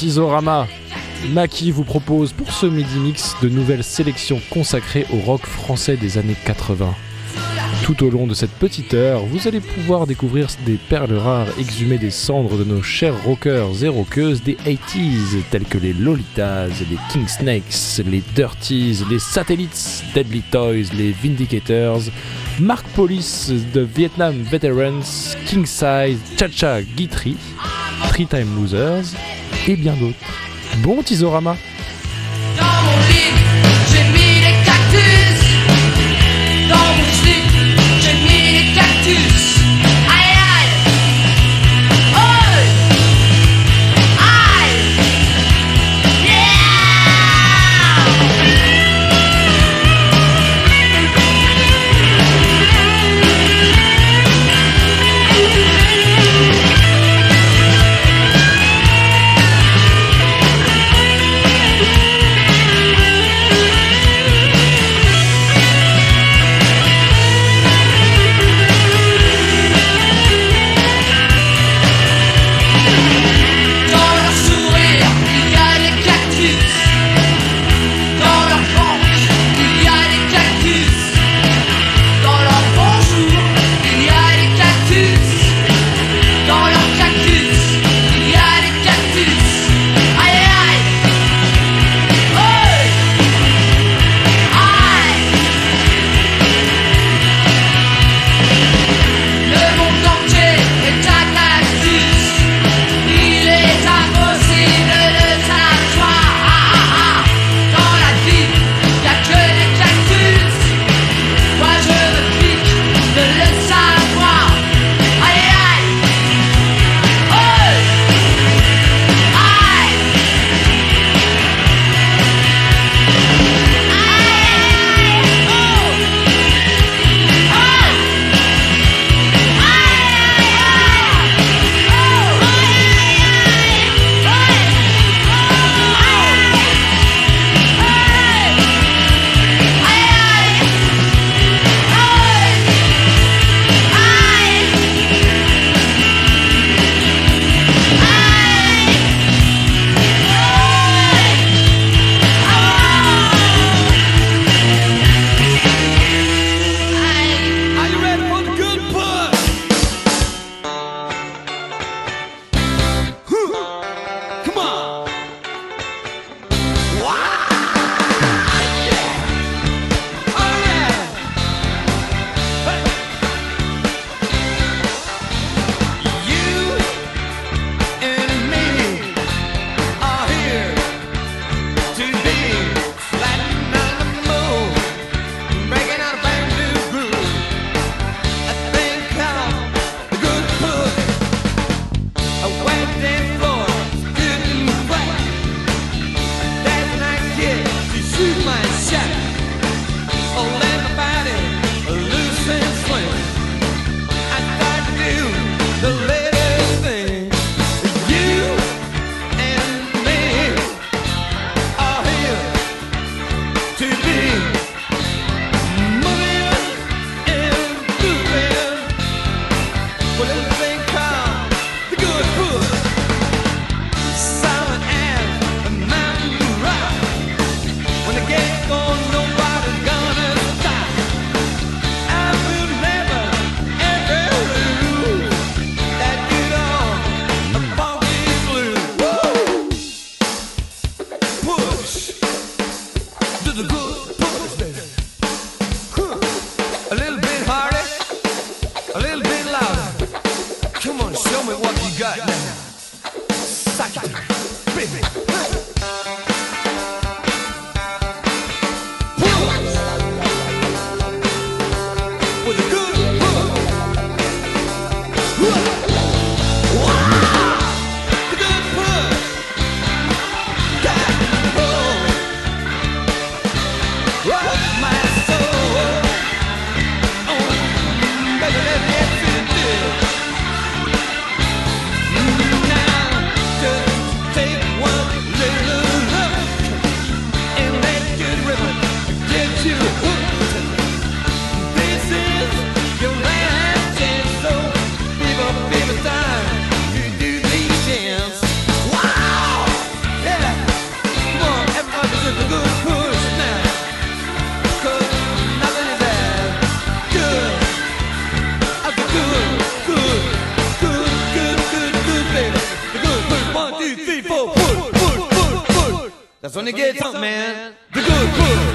Artisorama. Maki vous propose pour ce Midi Mix de nouvelles sélections consacrées au rock français des années 80. Tout au long de cette petite heure, vous allez pouvoir découvrir des perles rares exhumées des cendres de nos chers rockers et rockeuses des 80s, tels que les Lolitas, les King Snakes, les Dirties, les Satellites, Deadly Toys, les Vindicators, Mark Police The Vietnam Veterans, King Size, Cha Cha Guitry, Three Time Losers, et bien d'autres. Bon Tisorama gonna, gonna get, get something, man. man. The good, good.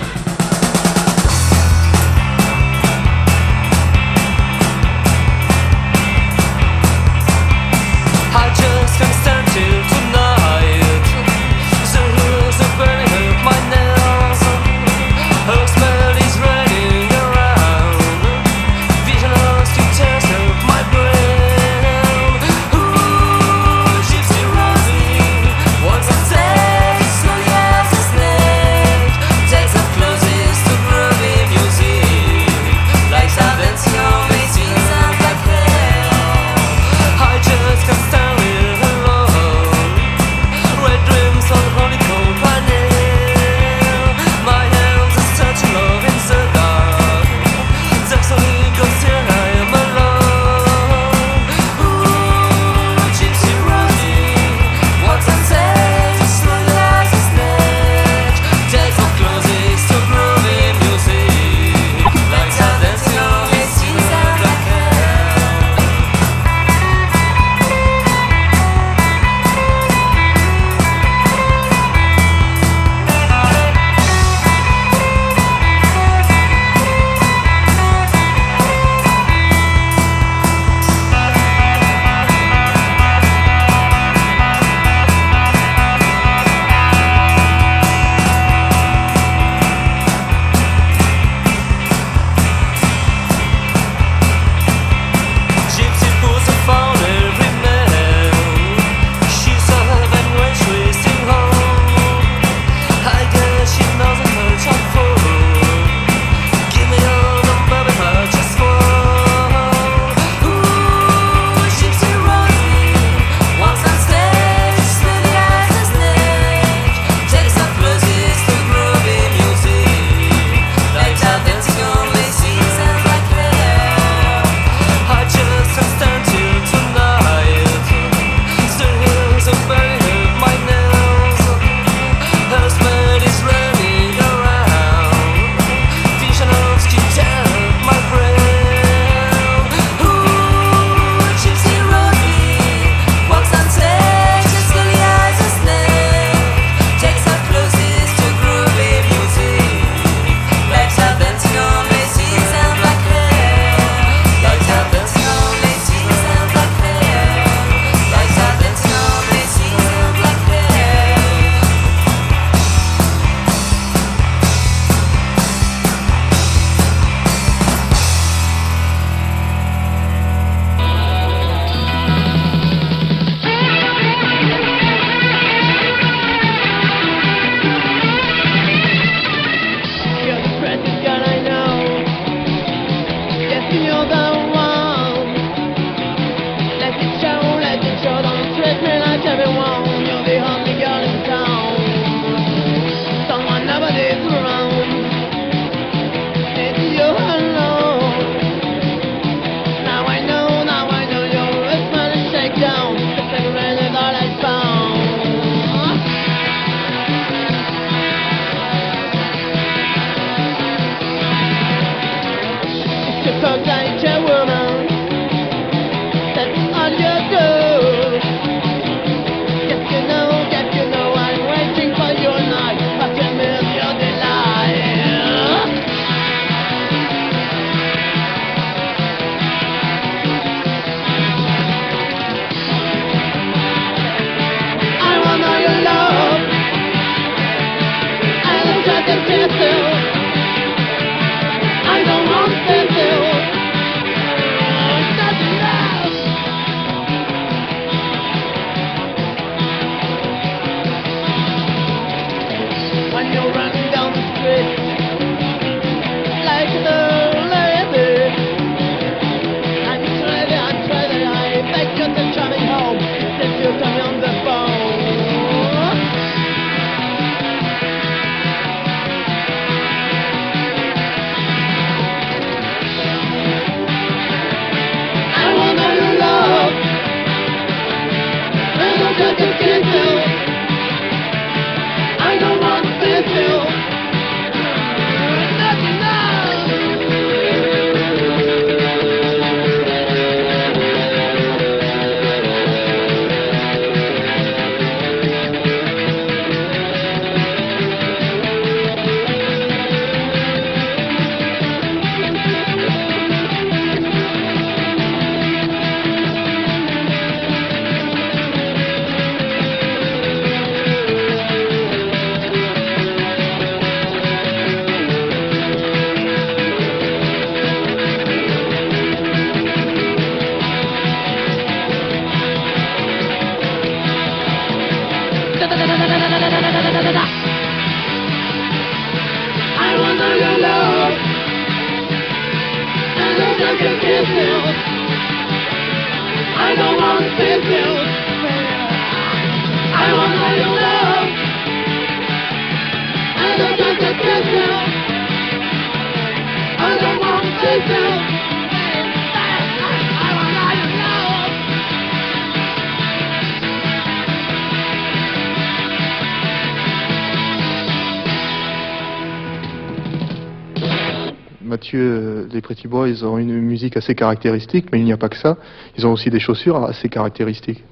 Euh, Pretty Boys ont une musique assez caractéristique, mais il n'y a pas que ça. Ils ont aussi des chaussures assez caractéristiques.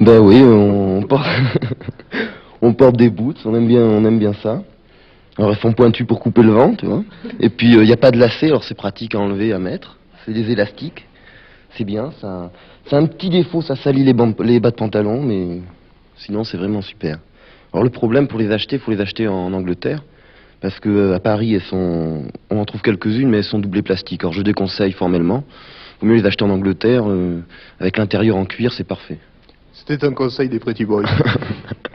Bah oui, on porte, des boots, on aime bien, on aime bien ça. Alors elles sont pointues pour couper le vent, tu vois. Et puis il n'y a pas de lacets, alors c'est pratique à enlever, à mettre. C'est des élastiques, c'est bien. Ça, c'est un petit défaut, ça salit les, les bas de pantalon, mais sinon c'est vraiment super. Alors le problème pour les acheter, faut les acheter en Angleterre. Parce que euh, à Paris, elles sont, on en trouve quelques-unes, mais elles sont doublées plastique. Alors je déconseille formellement. Vaut mieux les acheter en Angleterre, euh, avec l'intérieur en cuir, c'est parfait. C'était un conseil des Pretty Boys.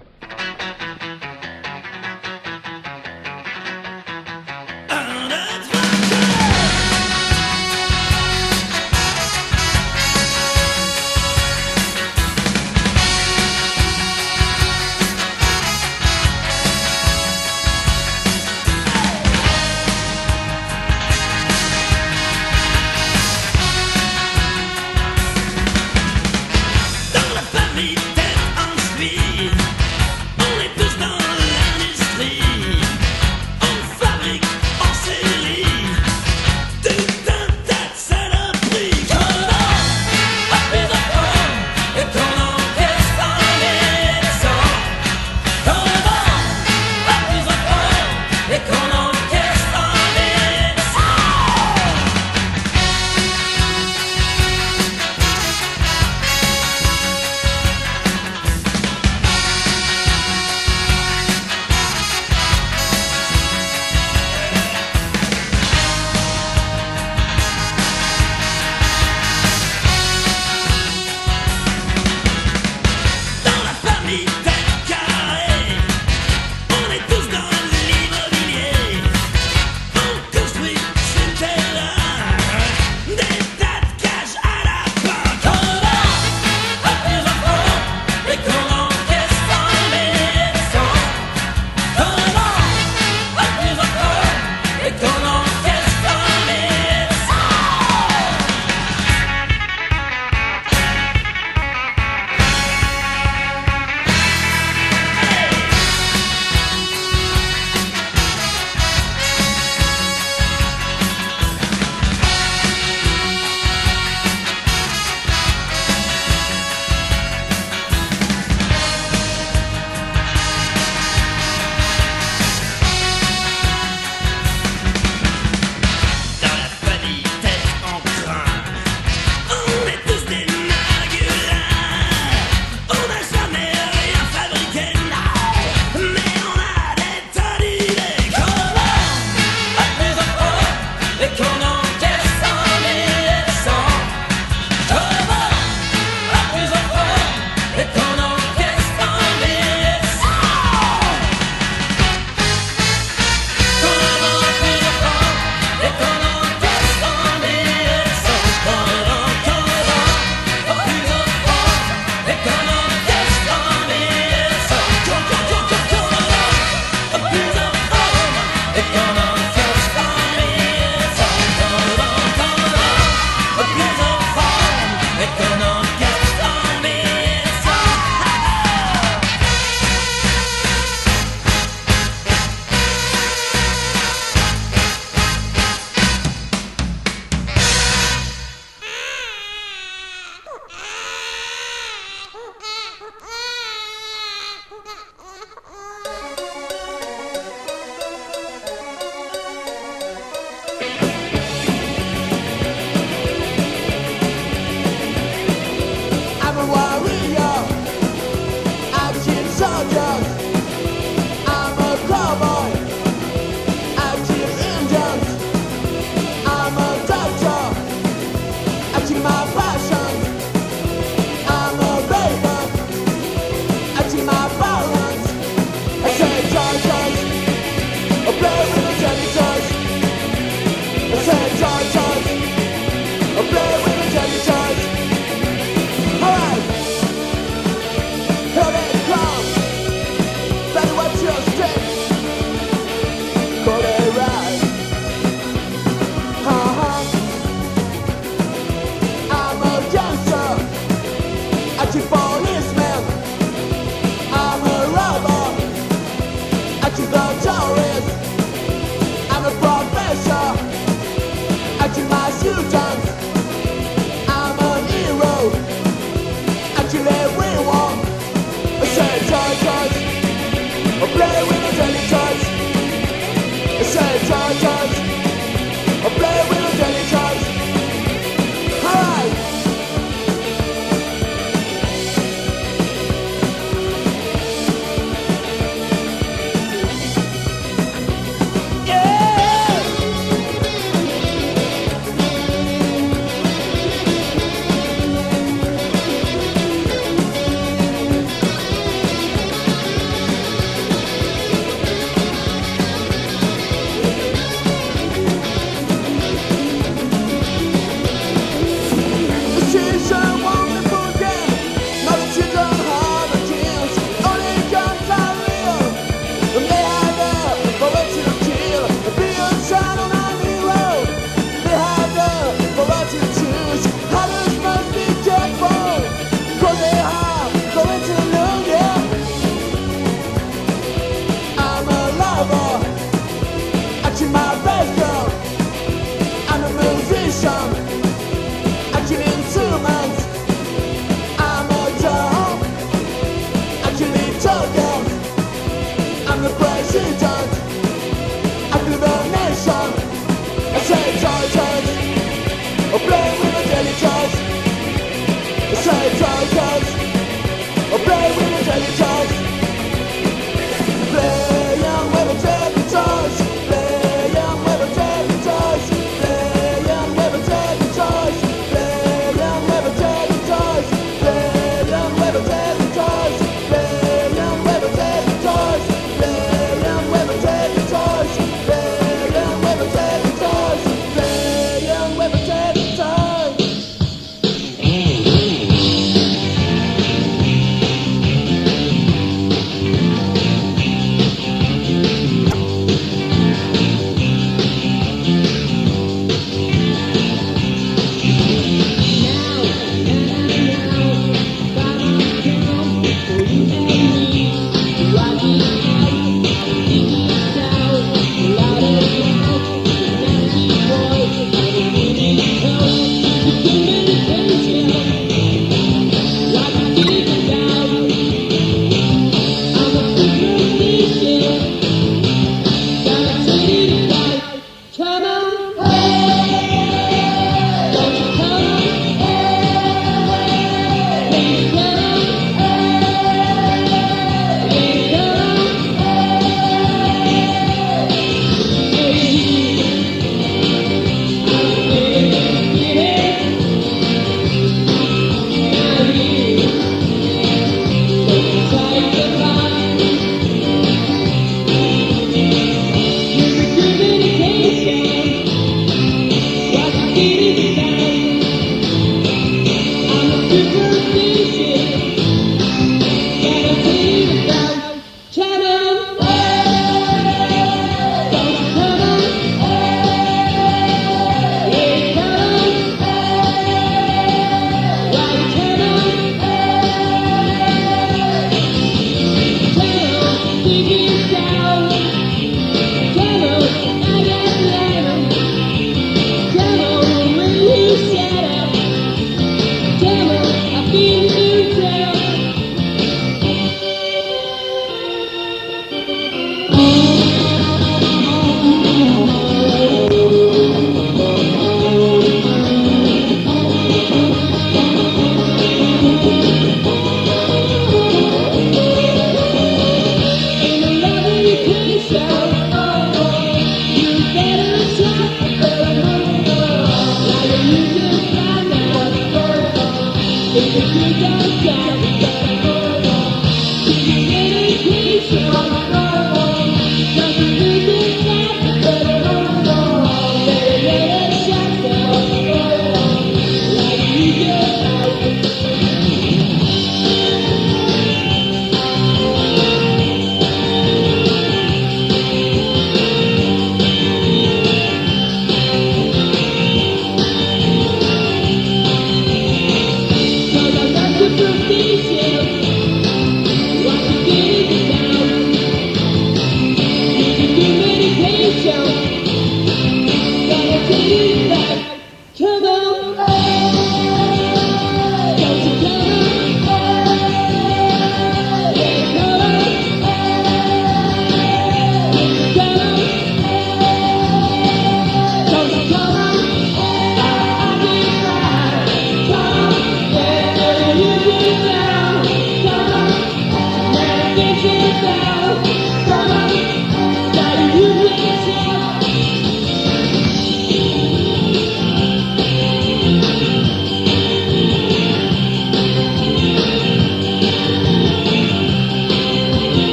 Can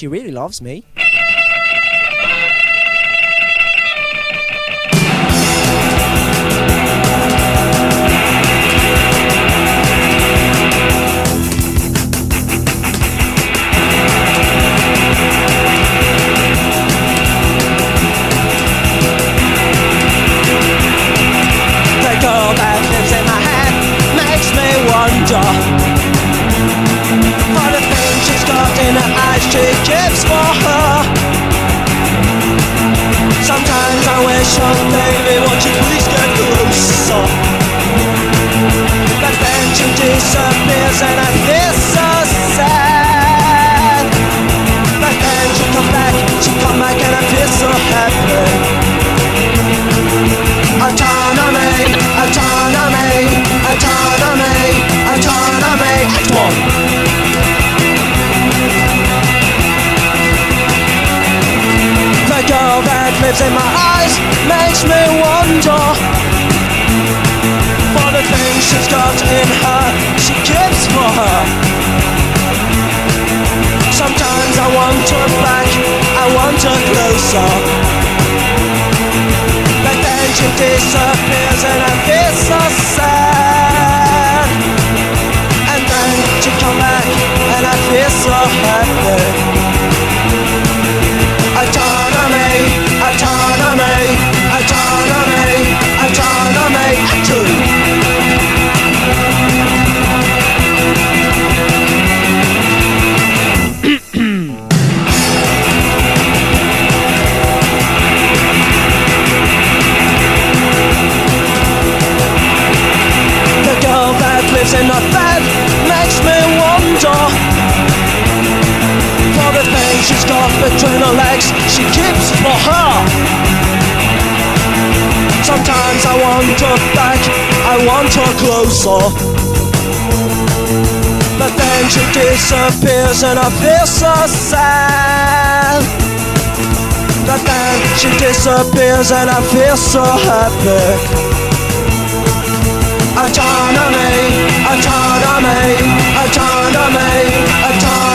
she really loves me. she gives for her. Sometimes I want her back, I want her closer. But then she disappears. between her legs she keeps for her. Sometimes I want her back, I want her closer. But then she disappears and I feel so sad. But then she disappears and I feel so happy. Autonomy, autonomy, autonomy, autonomy.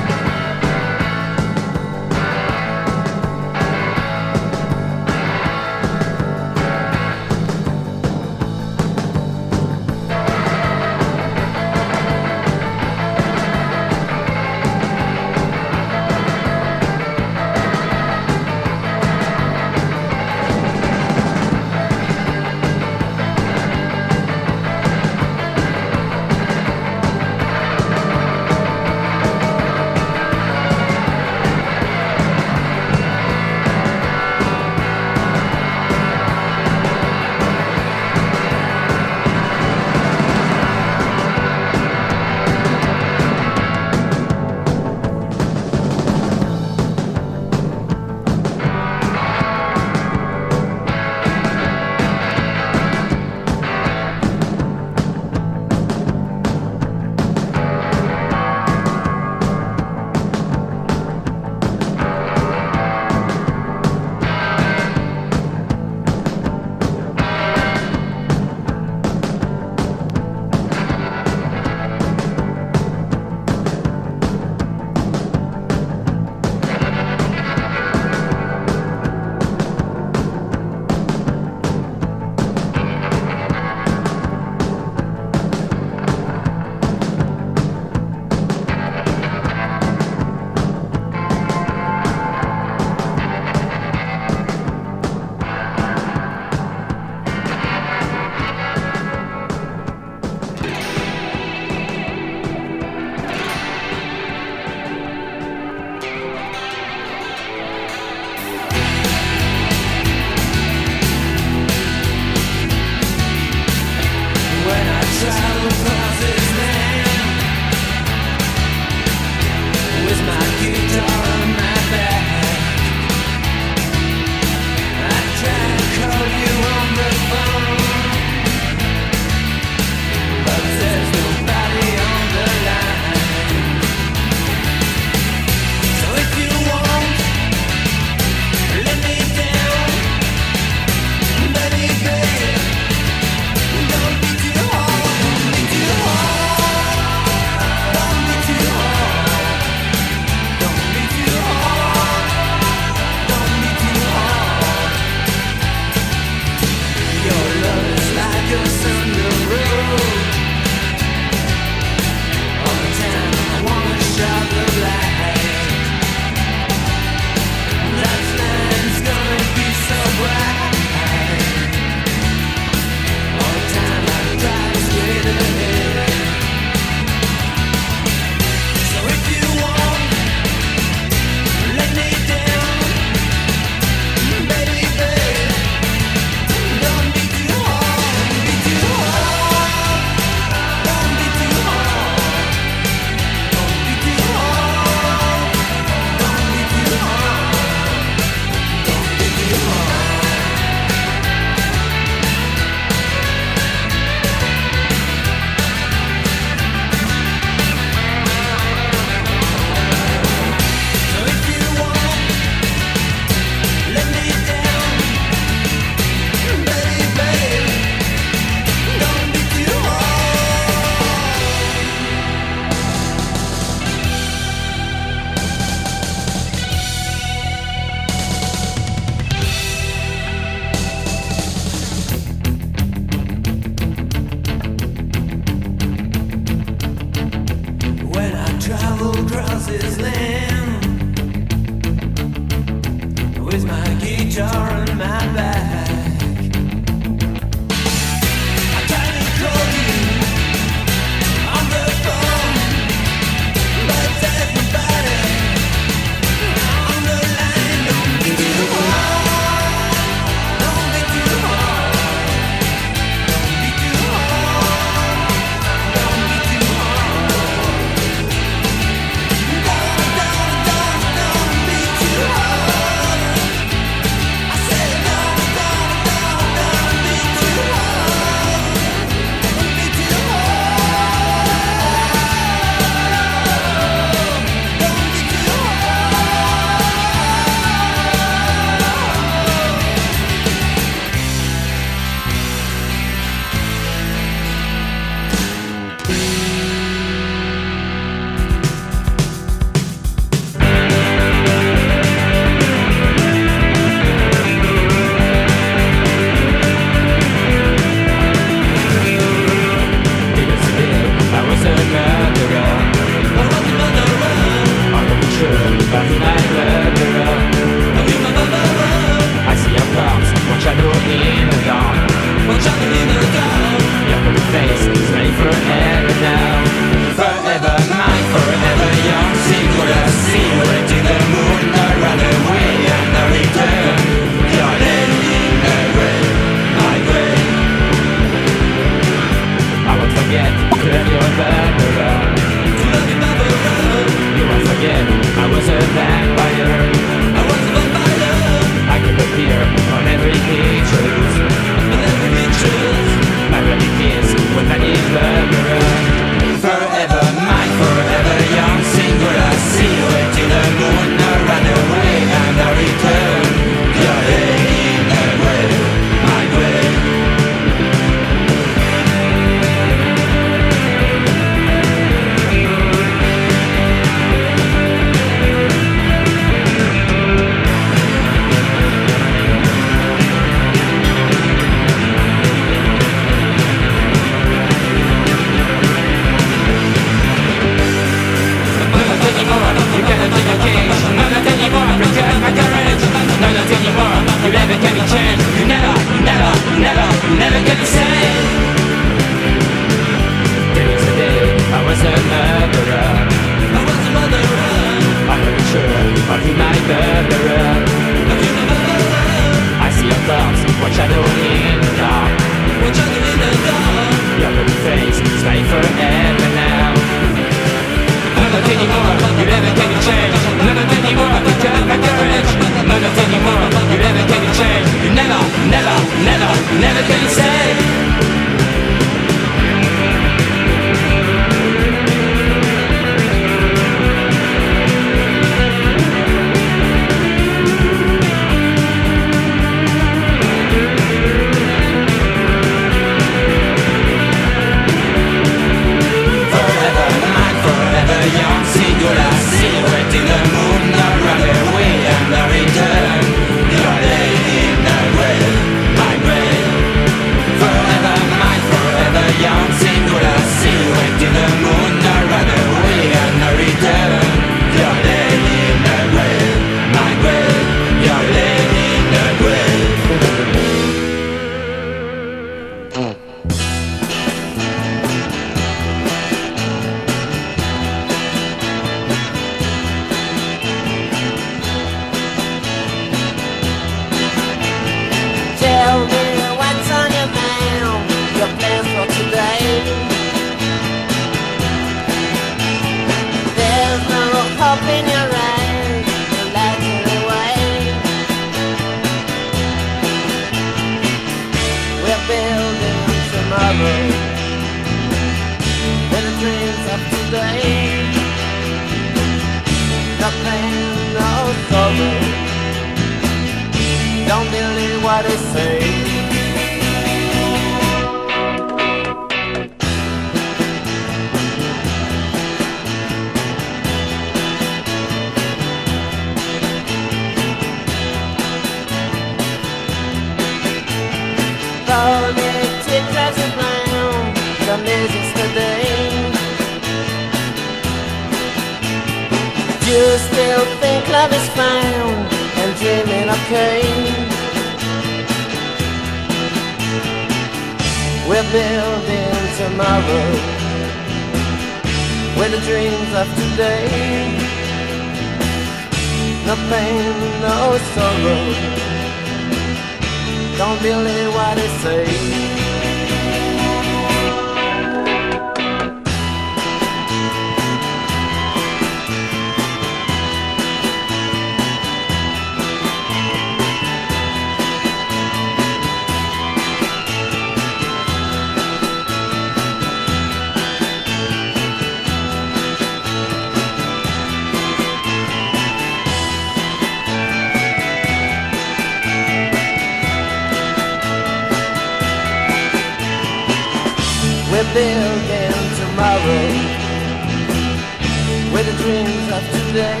the dreams of today.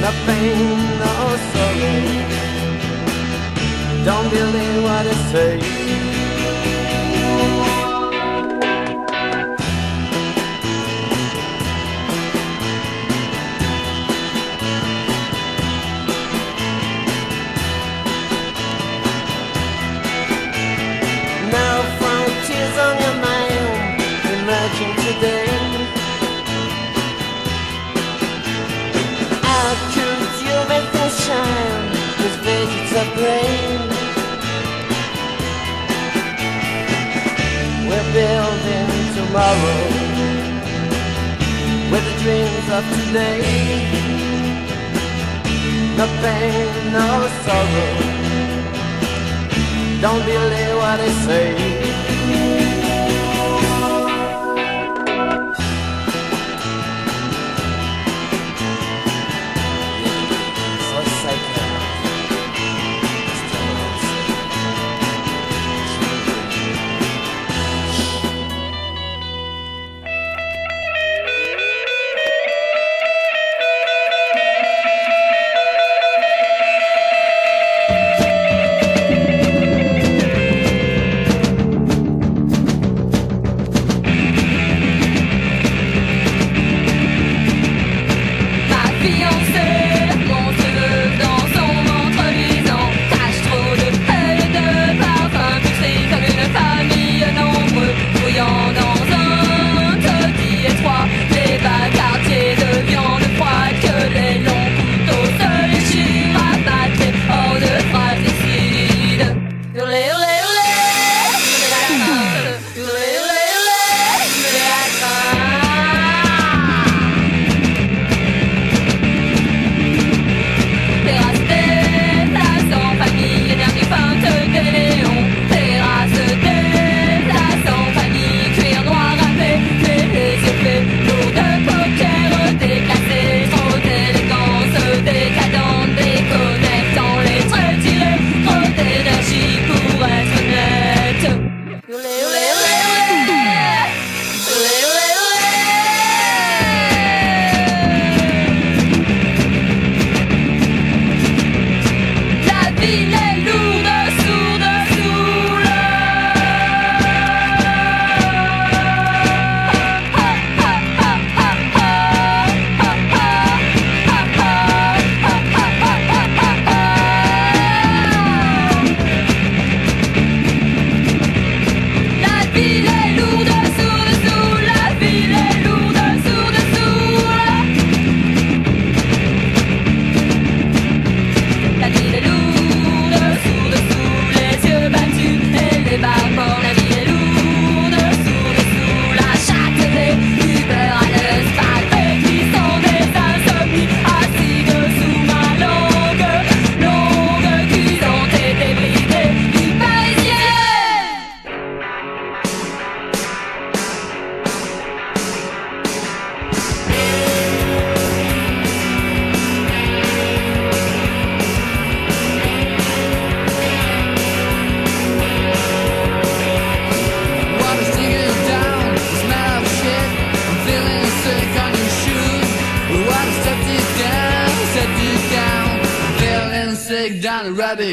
No pain, no sorrow. Don't believe what I say. tomorrow With the dreams of today No pain, no sorrow. Don't believe what they say.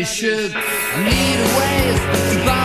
should. I need a way to buy.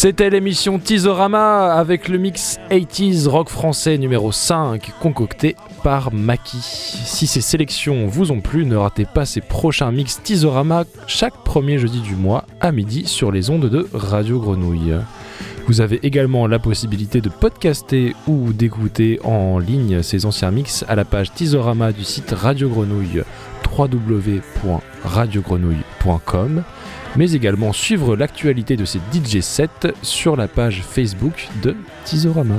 C'était l'émission Teaserama avec le mix 80s rock français numéro 5 concocté par Maki. Si ces sélections vous ont plu, ne ratez pas ces prochains mix Teaserama chaque premier jeudi du mois à midi sur les ondes de Radio Grenouille. Vous avez également la possibilité de podcaster ou d'écouter en ligne ces anciens mix à la page Teaserama du site Radio Grenouille www.radiogrenouille.com mais également suivre l'actualité de ces DJ sets sur la page Facebook de Teaserama.